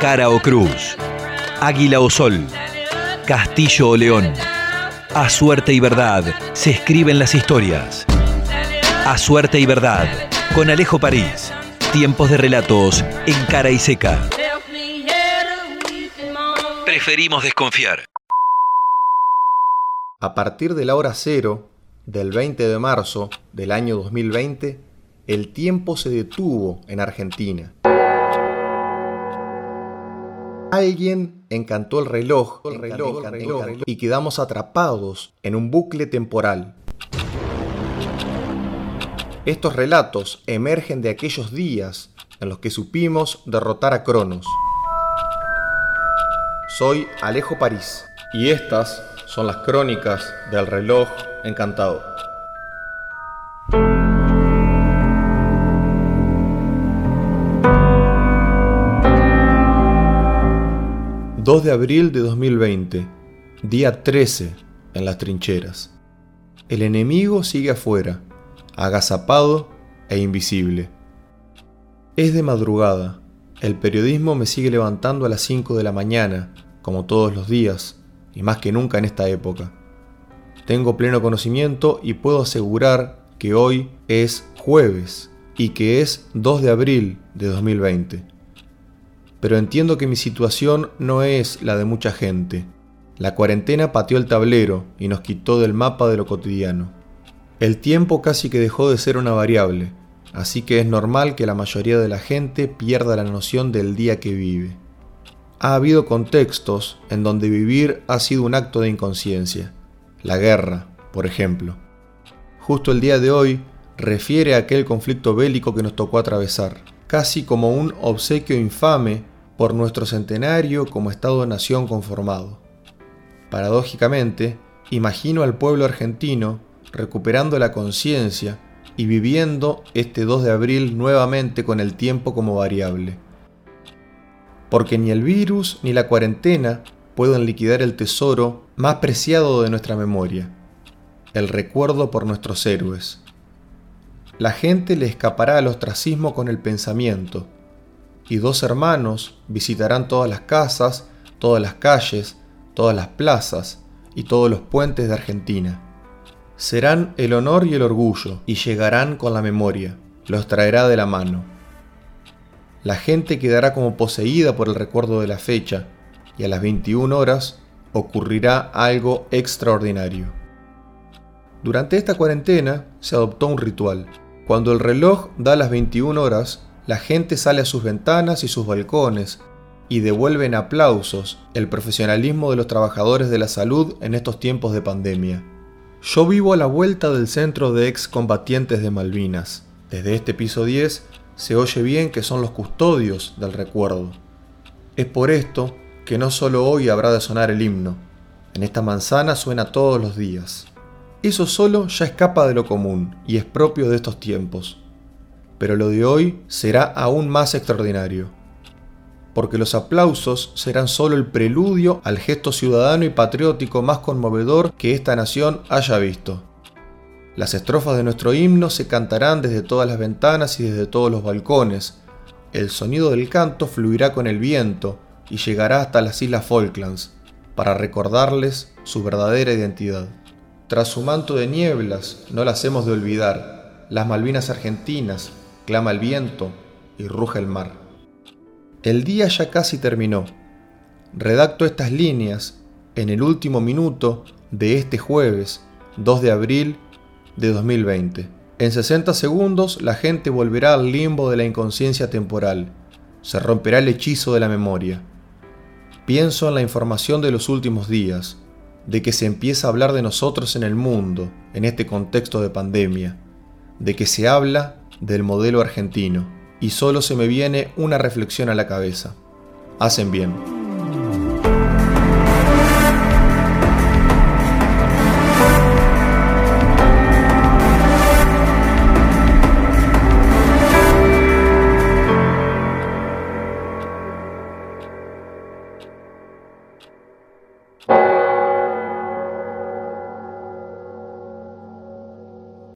cara o cruz, águila o sol, castillo o león. A suerte y verdad se escriben las historias. A suerte y verdad, con Alejo París. Tiempos de relatos en cara y seca. Preferimos desconfiar. A partir de la hora cero del 20 de marzo del año 2020, el tiempo se detuvo en Argentina. Alguien encantó el reloj, el reloj, el reloj, y quedamos atrapados en un bucle temporal. Estos relatos emergen de aquellos días en los que supimos derrotar a Cronos. Soy Alejo París y estas son las crónicas del reloj encantado. 2 de abril de 2020, día 13 en las trincheras. El enemigo sigue afuera, agazapado e invisible. Es de madrugada, el periodismo me sigue levantando a las 5 de la mañana, como todos los días, y más que nunca en esta época. Tengo pleno conocimiento y puedo asegurar que hoy es jueves y que es 2 de abril de 2020 pero entiendo que mi situación no es la de mucha gente. La cuarentena pateó el tablero y nos quitó del mapa de lo cotidiano. El tiempo casi que dejó de ser una variable, así que es normal que la mayoría de la gente pierda la noción del día que vive. Ha habido contextos en donde vivir ha sido un acto de inconsciencia. La guerra, por ejemplo. Justo el día de hoy refiere a aquel conflicto bélico que nos tocó atravesar, casi como un obsequio infame por nuestro centenario como Estado-nación conformado. Paradójicamente, imagino al pueblo argentino recuperando la conciencia y viviendo este 2 de abril nuevamente con el tiempo como variable. Porque ni el virus ni la cuarentena pueden liquidar el tesoro más preciado de nuestra memoria, el recuerdo por nuestros héroes. La gente le escapará al ostracismo con el pensamiento, y dos hermanos visitarán todas las casas, todas las calles, todas las plazas y todos los puentes de Argentina. Serán el honor y el orgullo y llegarán con la memoria, los traerá de la mano. La gente quedará como poseída por el recuerdo de la fecha y a las 21 horas ocurrirá algo extraordinario. Durante esta cuarentena se adoptó un ritual. Cuando el reloj da las 21 horas, la gente sale a sus ventanas y sus balcones y devuelven aplausos el profesionalismo de los trabajadores de la salud en estos tiempos de pandemia. Yo vivo a la vuelta del centro de excombatientes de Malvinas. Desde este piso 10 se oye bien que son los custodios del recuerdo. Es por esto que no solo hoy habrá de sonar el himno, en esta manzana suena todos los días. Eso solo ya escapa de lo común y es propio de estos tiempos pero lo de hoy será aún más extraordinario, porque los aplausos serán solo el preludio al gesto ciudadano y patriótico más conmovedor que esta nación haya visto. Las estrofas de nuestro himno se cantarán desde todas las ventanas y desde todos los balcones. El sonido del canto fluirá con el viento y llegará hasta las Islas Falklands, para recordarles su verdadera identidad. Tras su manto de nieblas, no las hemos de olvidar, las Malvinas argentinas, clama el viento y ruge el mar. El día ya casi terminó. Redacto estas líneas en el último minuto de este jueves 2 de abril de 2020. En 60 segundos la gente volverá al limbo de la inconsciencia temporal. Se romperá el hechizo de la memoria. Pienso en la información de los últimos días, de que se empieza a hablar de nosotros en el mundo, en este contexto de pandemia, de que se habla del modelo argentino y solo se me viene una reflexión a la cabeza. Hacen bien.